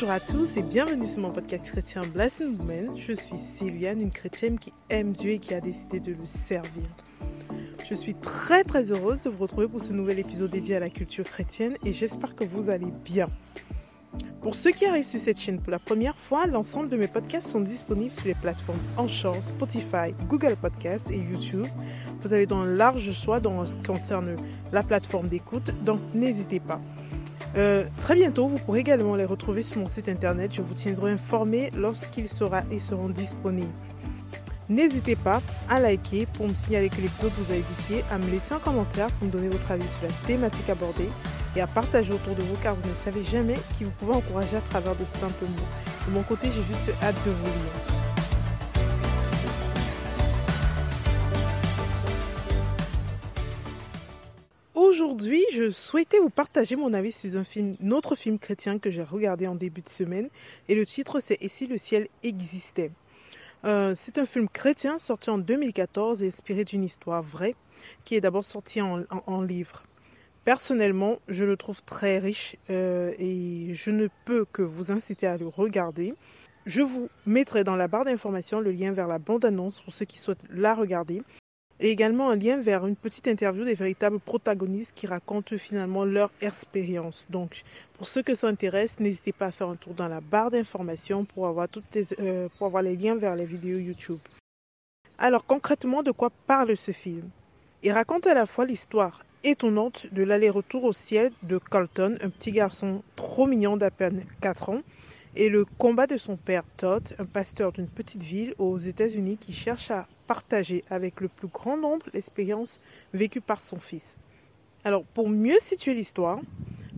Bonjour à tous et bienvenue sur mon podcast chrétien Blessing Woman. Je suis Sylviane, une chrétienne qui aime Dieu et qui a décidé de le servir. Je suis très très heureuse de vous retrouver pour ce nouvel épisode dédié à la culture chrétienne et j'espère que vous allez bien. Pour ceux qui arrivent sur cette chaîne pour la première fois, l'ensemble de mes podcasts sont disponibles sur les plateformes Anchor, Spotify, Google Podcasts et YouTube. Vous avez donc un large choix dans ce qui concerne la plateforme d'écoute, donc n'hésitez pas. Euh, très bientôt, vous pourrez également les retrouver sur mon site internet. Je vous tiendrai informé lorsqu'ils seront disponibles. N'hésitez pas à liker pour me signaler que l'épisode vous a édifié, à me laisser un commentaire pour me donner votre avis sur la thématique abordée et à partager autour de vous car vous ne savez jamais qui vous pouvez encourager à travers de simples mots. De mon côté, j'ai juste hâte de vous lire. Aujourd'hui, je souhaitais vous partager mon avis sur un film, notre film chrétien que j'ai regardé en début de semaine. Et le titre, c'est Et si le ciel existait? Euh, C'est un film chrétien sorti en 2014 et inspiré d'une histoire vraie qui est d'abord sortie en, livre. Personnellement, je le trouve très riche euh, et je ne peux que vous inciter à le regarder. Je vous mettrai dans la barre d'informations le lien vers la bande-annonce pour ceux qui souhaitent la regarder et également un lien vers une petite interview des véritables protagonistes qui racontent finalement leur expérience. Donc, pour ceux que ça intéresse, n'hésitez pas à faire un tour dans la barre d'informations pour avoir les, euh, pour avoir les liens vers les vidéos YouTube. Alors, concrètement, de quoi parle ce film? Il raconte à la fois l'histoire étonnante de l'aller-retour au ciel de Colton, un petit garçon trop mignon d'à peine 4 ans, et le combat de son père Todd, un pasteur d'une petite ville aux États-Unis qui cherche à partager avec le plus grand nombre l'expérience vécue par son fils. Alors, pour mieux situer l'histoire,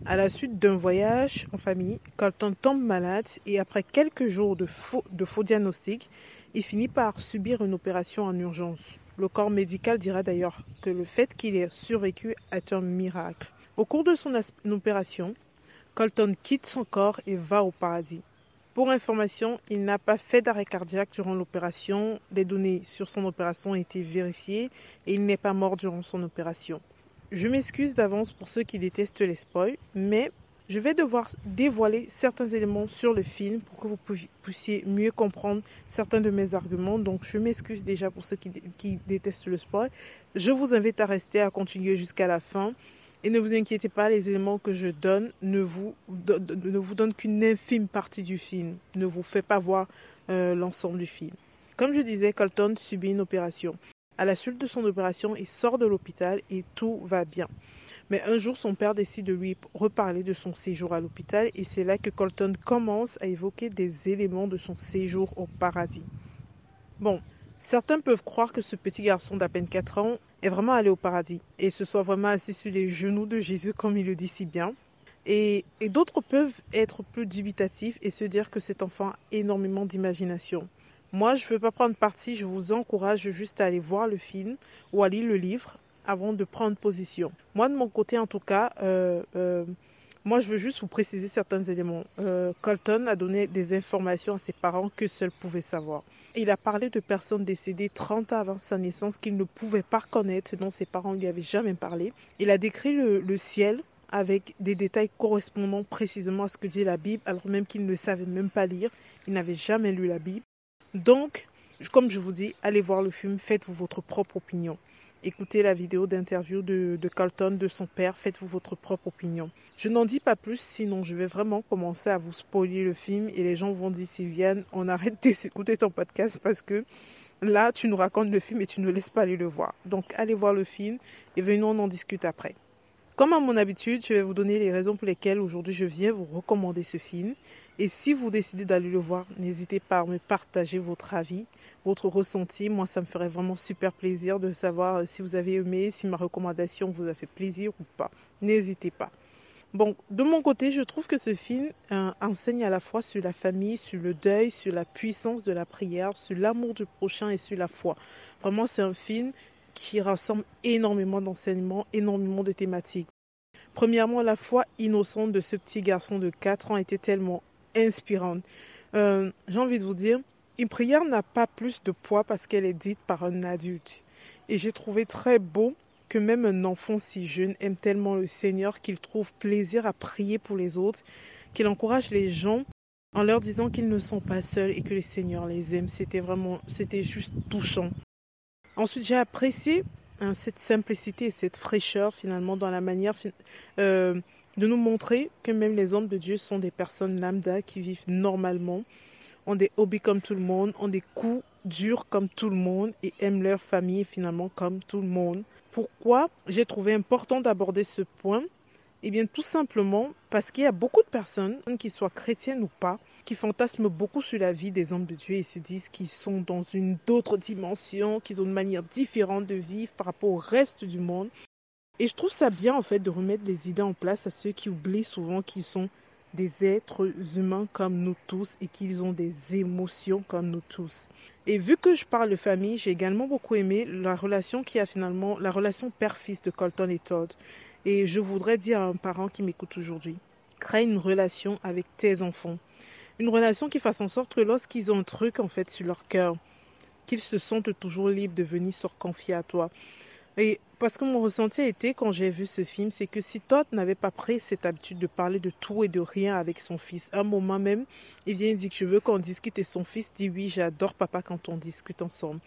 à la suite d'un voyage en famille, Colton tombe malade et après quelques jours de faux, de faux diagnostics, il finit par subir une opération en urgence. Le corps médical dira d'ailleurs que le fait qu'il ait survécu est un miracle. Au cours de son opération, Colton quitte son corps et va au paradis. Pour information, il n'a pas fait d'arrêt cardiaque durant l'opération. Les données sur son opération ont été vérifiées et il n'est pas mort durant son opération. Je m'excuse d'avance pour ceux qui détestent les spoils, mais je vais devoir dévoiler certains éléments sur le film pour que vous puissiez mieux comprendre certains de mes arguments. Donc je m'excuse déjà pour ceux qui, qui détestent le spoil. Je vous invite à rester, à continuer jusqu'à la fin. Et ne vous inquiétez pas, les éléments que je donne ne vous, ne vous donnent qu'une infime partie du film, ne vous fait pas voir euh, l'ensemble du film. Comme je disais, Colton subit une opération. À la suite de son opération, il sort de l'hôpital et tout va bien. Mais un jour, son père décide de lui reparler de son séjour à l'hôpital et c'est là que Colton commence à évoquer des éléments de son séjour au paradis. Bon, certains peuvent croire que ce petit garçon d'à peine 4 ans est vraiment allé au paradis et se soit vraiment assis sur les genoux de Jésus comme il le dit si bien. Et, et d'autres peuvent être plus dubitatifs et se dire que cet enfant a énormément d'imagination. Moi, je ne veux pas prendre parti, je vous encourage juste à aller voir le film ou à lire le livre avant de prendre position. Moi, de mon côté, en tout cas, euh, euh, moi, je veux juste vous préciser certains éléments. Euh, Colton a donné des informations à ses parents que seuls pouvaient savoir. Il a parlé de personnes décédées 30 ans avant sa naissance qu'il ne pouvait pas reconnaître, dont ses parents lui avaient jamais parlé. Il a décrit le, ciel avec des détails correspondant précisément à ce que dit la Bible, alors même qu'il ne savait même pas lire. Il n'avait jamais lu la Bible. Donc, comme je vous dis, allez voir le film, faites-vous votre propre opinion. Écoutez la vidéo d'interview de, de Carlton, de son père, faites-vous votre propre opinion. Je n'en dis pas plus, sinon je vais vraiment commencer à vous spoiler le film et les gens vont dire Sylviane, on arrête d'écouter ton podcast parce que là, tu nous racontes le film et tu ne laisses pas aller le voir. Donc allez voir le film et venons on en discute après. Comme à mon habitude, je vais vous donner les raisons pour lesquelles aujourd'hui je viens vous recommander ce film. Et si vous décidez d'aller le voir, n'hésitez pas à me partager votre avis, votre ressenti. Moi, ça me ferait vraiment super plaisir de savoir euh, si vous avez aimé, si ma recommandation vous a fait plaisir ou pas. N'hésitez pas. Bon, de mon côté, je trouve que ce film euh, enseigne à la fois sur la famille, sur le deuil, sur la puissance de la prière, sur l'amour du prochain et sur la foi. Vraiment, c'est un film qui rassemble énormément d'enseignements, énormément de thématiques. Premièrement, la foi innocente de ce petit garçon de 4 ans était tellement inspirante. Euh, j'ai envie de vous dire, une prière n'a pas plus de poids parce qu'elle est dite par un adulte. Et j'ai trouvé très beau que même un enfant si jeune aime tellement le Seigneur qu'il trouve plaisir à prier pour les autres, qu'il encourage les gens en leur disant qu'ils ne sont pas seuls et que le Seigneur les aime. C'était vraiment, c'était juste touchant. Ensuite, j'ai apprécié hein, cette simplicité et cette fraîcheur finalement dans la manière euh, de nous montrer que même les hommes de Dieu sont des personnes lambda qui vivent normalement, ont des hobbies comme tout le monde, ont des coups durs comme tout le monde et aiment leur famille finalement comme tout le monde. Pourquoi j'ai trouvé important d'aborder ce point? Eh bien, tout simplement parce qu'il y a beaucoup de personnes, qui soient chrétiennes ou pas, qui fantasment beaucoup sur la vie des hommes de Dieu et se disent qu'ils sont dans une autre dimension, qu'ils ont une manière différente de vivre par rapport au reste du monde. Et je trouve ça bien, en fait, de remettre les idées en place à ceux qui oublient souvent qu'ils sont des êtres humains comme nous tous et qu'ils ont des émotions comme nous tous. Et vu que je parle de famille, j'ai également beaucoup aimé la relation qui a finalement, la relation père-fils de Colton et Todd. Et je voudrais dire à un parent qui m'écoute aujourd'hui, crée une relation avec tes enfants. Une relation qui fasse en sorte que lorsqu'ils ont un truc en fait sur leur cœur, qu'ils se sentent toujours libres de venir se confier à toi. Et parce que mon ressenti a été quand j'ai vu ce film, c'est que si Todd n'avait pas pris cette habitude de parler de tout et de rien avec son fils, un moment même, il vient et dit que je veux qu'on discute et son fils dit oui, j'adore papa quand on discute ensemble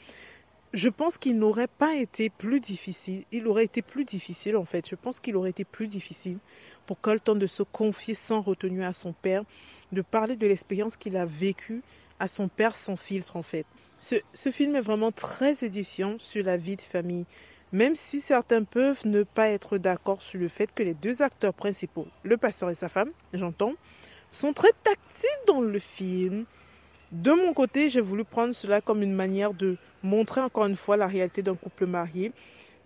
je pense qu'il n'aurait pas été plus difficile, il aurait été plus difficile en fait, je pense qu'il aurait été plus difficile pour Colton de se confier sans retenue à son père, de parler de l'expérience qu'il a vécue à son père sans filtre en fait. Ce, ce film est vraiment très édifiant sur la vie de famille, même si certains peuvent ne pas être d'accord sur le fait que les deux acteurs principaux, le pasteur et sa femme, j'entends, sont très tactiles dans le film, de mon côté, j'ai voulu prendre cela comme une manière de montrer encore une fois la réalité d'un couple marié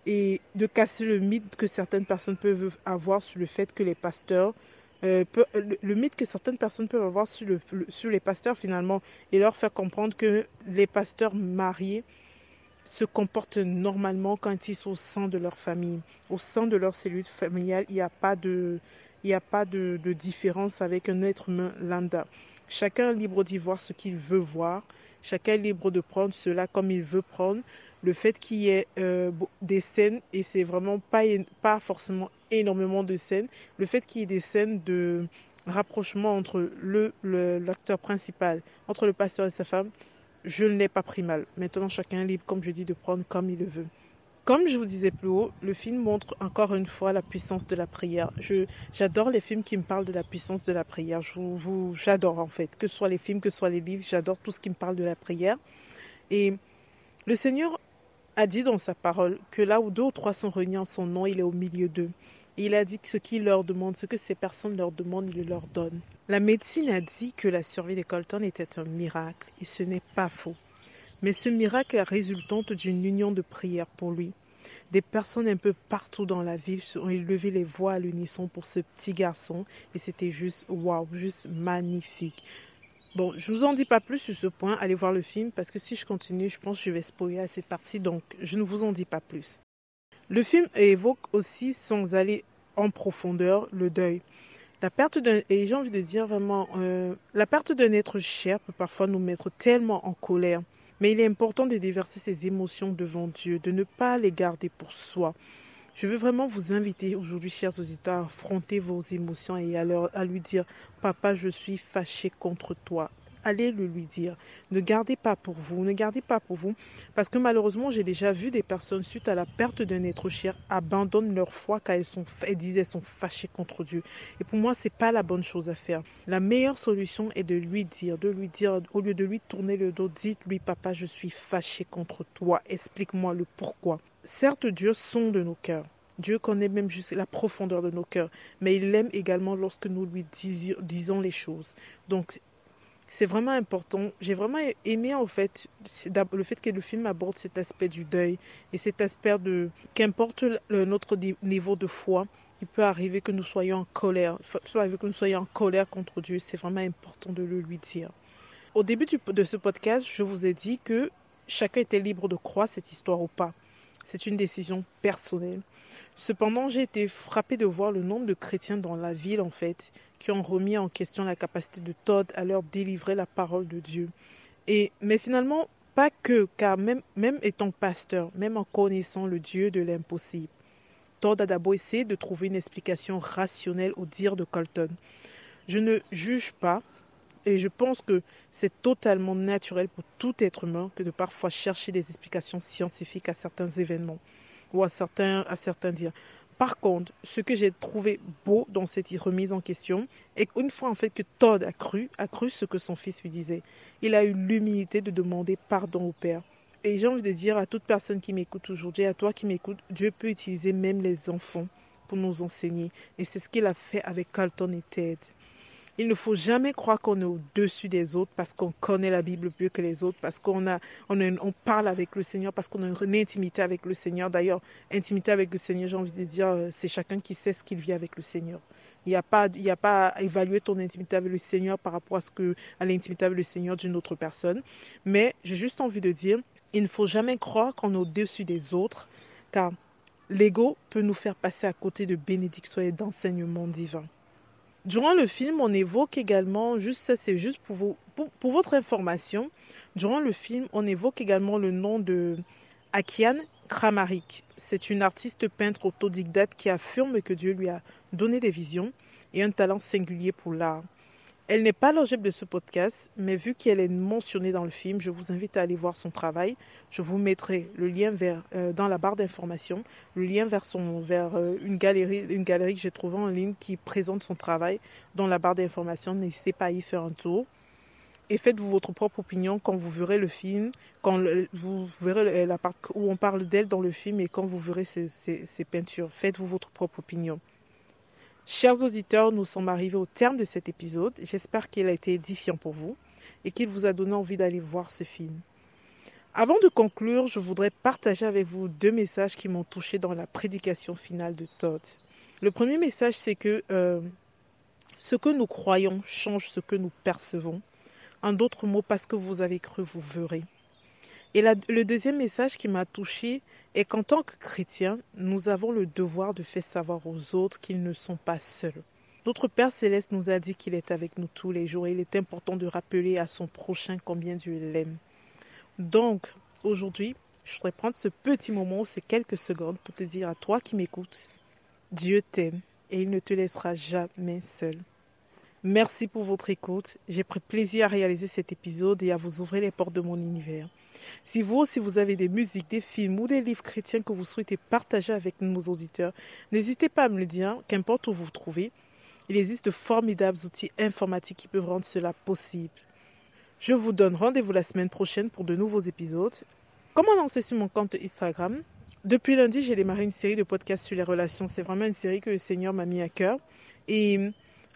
et de casser le mythe que certaines personnes peuvent avoir sur le fait que les pasteurs euh, le, mythe que certaines personnes peuvent avoir sur, le, sur les pasteurs finalement et leur faire comprendre que les pasteurs mariés se comportent normalement quand ils sont au sein de leur famille. Au sein de leur cellule familiale, il n'y a pas de, il n'y a pas de, de différence avec un être humain lambda. Chacun est libre d'y voir ce qu'il veut voir. Chacun est libre de prendre cela comme il veut prendre. Le fait qu'il y ait euh, des scènes, et c'est vraiment pas, pas forcément énormément de scènes, le fait qu'il y ait des scènes de rapprochement entre le l'acteur principal, entre le pasteur et sa femme, je ne l'ai pas pris mal. Maintenant, chacun est libre, comme je dis, de prendre comme il le veut. Comme je vous disais plus haut, le film montre encore une fois la puissance de la prière. J'adore les films qui me parlent de la puissance de la prière. Je vous, j'adore en fait, que ce soit les films, que ce soit les livres, j'adore tout ce qui me parle de la prière. Et le Seigneur a dit dans sa parole que là où deux ou trois sont réunis en son nom, il est au milieu d'eux. Il a dit que ce qu'il leur demande, ce que ces personnes leur demandent, il le leur donne. La médecine a dit que la survie des Colton était un miracle, et ce n'est pas faux. Mais ce miracle est résultante d'une union de prière pour lui. Des personnes un peu partout dans la ville ont élevé les voix à l'unisson pour ce petit garçon et c'était juste waouh, juste magnifique. Bon, je vous en dis pas plus sur ce point, allez voir le film parce que si je continue, je pense que je vais spoiler à cette partie, donc je ne vous en dis pas plus. Le film évoque aussi, sans aller en profondeur, le deuil. La perte d'un, et j'ai envie de dire vraiment, euh, la perte d'un être cher peut parfois nous mettre tellement en colère. Mais il est important de déverser ses émotions devant Dieu, de ne pas les garder pour soi. Je veux vraiment vous inviter aujourd'hui, chers auditeurs, à affronter vos émotions et à, lui dire, Papa, je suis fâché contre toi allez le lui dire. Ne gardez pas pour vous, ne gardez pas pour vous, parce que malheureusement, j'ai déjà vu des personnes, suite à la perte d'un être cher, abandonnent leur foi car elles, sont, elles disent elles sont fâchées contre Dieu. Et pour moi, c'est pas la bonne chose à faire. La meilleure solution est de lui dire, de lui dire, au lieu de lui tourner le dos, dites-lui, papa, je suis fâché contre toi, explique-moi le pourquoi. Certes, Dieu sonde nos cœurs. Dieu connaît même juste la profondeur de nos cœurs, mais il aime également lorsque nous lui disons les choses. Donc, c'est vraiment important. J'ai vraiment aimé en fait le fait que le film aborde cet aspect du deuil et cet aspect de qu'importe notre niveau de foi, il peut arriver que nous soyons en colère, il peut arriver que nous soyons en colère contre Dieu. C'est vraiment important de le lui dire. Au début de ce podcast, je vous ai dit que chacun était libre de croire cette histoire ou pas. C'est une décision personnelle. Cependant, j'ai été frappé de voir le nombre de chrétiens dans la ville, en fait, qui ont remis en question la capacité de Todd à leur délivrer la parole de Dieu. Et, mais finalement, pas que, car même, même étant pasteur, même en connaissant le Dieu de l'impossible, Todd a d'abord essayé de trouver une explication rationnelle au dire de Colton. Je ne juge pas, et je pense que c'est totalement naturel pour tout être humain que de parfois chercher des explications scientifiques à certains événements ou à certains, à certains. Par contre, ce que j'ai trouvé beau dans cette remise en question est qu'une fois en fait que Todd a cru, a cru ce que son fils lui disait, il a eu l'humilité de demander pardon au père. Et j'ai envie de dire à toute personne qui m'écoute aujourd'hui, à toi qui m'écoute, Dieu peut utiliser même les enfants pour nous enseigner. Et c'est ce qu'il a fait avec Carlton et Ted. Il ne faut jamais croire qu'on est au-dessus des autres parce qu'on connaît la Bible mieux que les autres, parce qu'on parle avec le Seigneur, parce qu'on a une intimité avec le Seigneur. D'ailleurs, intimité avec le Seigneur, j'ai envie de dire, euh, c'est chacun qui sait ce qu'il vit avec le Seigneur. Il n'y a pas, à évaluer ton intimité avec le Seigneur par rapport à ce à l'intimité avec le Seigneur d'une autre personne. Mais j'ai juste envie de dire, il ne faut jamais croire qu'on est au-dessus des autres, car l'ego peut nous faire passer à côté de bénédictions et d'enseignements divins. Durant le film, on évoque également, juste ça c'est juste pour, pour, votre information, durant le film, on évoque également le nom de Akian Kramarik. C'est une artiste peintre autodidacte qui affirme que Dieu lui a donné des visions et un talent singulier pour l'art. Elle n'est pas l'objet de ce podcast, mais vu qu'elle est mentionnée dans le film, je vous invite à aller voir son travail. Je vous mettrai le lien vers euh, dans la barre d'information, le lien vers son vers euh, une galerie une galerie que j'ai trouvée en ligne qui présente son travail dans la barre d'information. N'hésitez pas à y faire un tour et faites-vous votre propre opinion quand vous verrez le film, quand vous verrez la part où on parle d'elle dans le film et quand vous verrez ses peintures. Faites-vous votre propre opinion. Chers auditeurs, nous sommes arrivés au terme de cet épisode. J'espère qu'il a été édifiant pour vous et qu'il vous a donné envie d'aller voir ce film. Avant de conclure, je voudrais partager avec vous deux messages qui m'ont touché dans la prédication finale de Todd. Le premier message, c'est que euh, ce que nous croyons change ce que nous percevons. En d'autres mots, parce que vous avez cru, vous verrez. Et le deuxième message qui m'a touché est qu'en tant que chrétiens, nous avons le devoir de faire savoir aux autres qu'ils ne sont pas seuls. Notre Père céleste nous a dit qu'il est avec nous tous les jours et il est important de rappeler à son prochain combien Dieu l'aime. Donc, aujourd'hui, je voudrais prendre ce petit moment, ces quelques secondes, pour te dire à toi qui m'écoutes, Dieu t'aime et il ne te laissera jamais seul. Merci pour votre écoute. J'ai pris plaisir à réaliser cet épisode et à vous ouvrir les portes de mon univers. Si vous aussi vous avez des musiques, des films ou des livres chrétiens que vous souhaitez partager avec nos auditeurs, n'hésitez pas à me le dire, qu'importe où vous vous trouvez. Il existe de formidables outils informatiques qui peuvent rendre cela possible. Je vous donne rendez-vous la semaine prochaine pour de nouveaux épisodes. Comme annoncé sur mon compte Instagram, depuis lundi, j'ai démarré une série de podcasts sur les relations. C'est vraiment une série que le Seigneur m'a mis à cœur. Et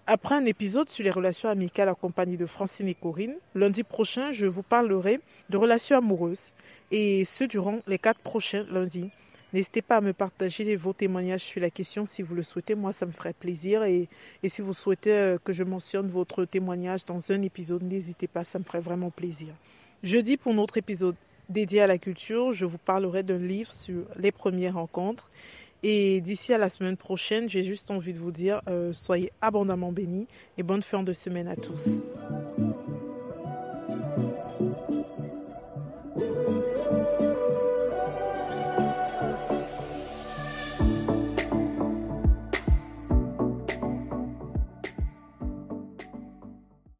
après un épisode sur les relations amicales en compagnie de Francine et Corinne, lundi prochain, je vous parlerai de relations amoureuses et ce durant les quatre prochains lundis. N'hésitez pas à me partager vos témoignages sur la question si vous le souhaitez. Moi, ça me ferait plaisir. Et, et si vous souhaitez euh, que je mentionne votre témoignage dans un épisode, n'hésitez pas, ça me ferait vraiment plaisir. Jeudi, pour notre épisode dédié à la culture, je vous parlerai d'un livre sur les premières rencontres. Et d'ici à la semaine prochaine, j'ai juste envie de vous dire, euh, soyez abondamment bénis et bonne fin de semaine à tous.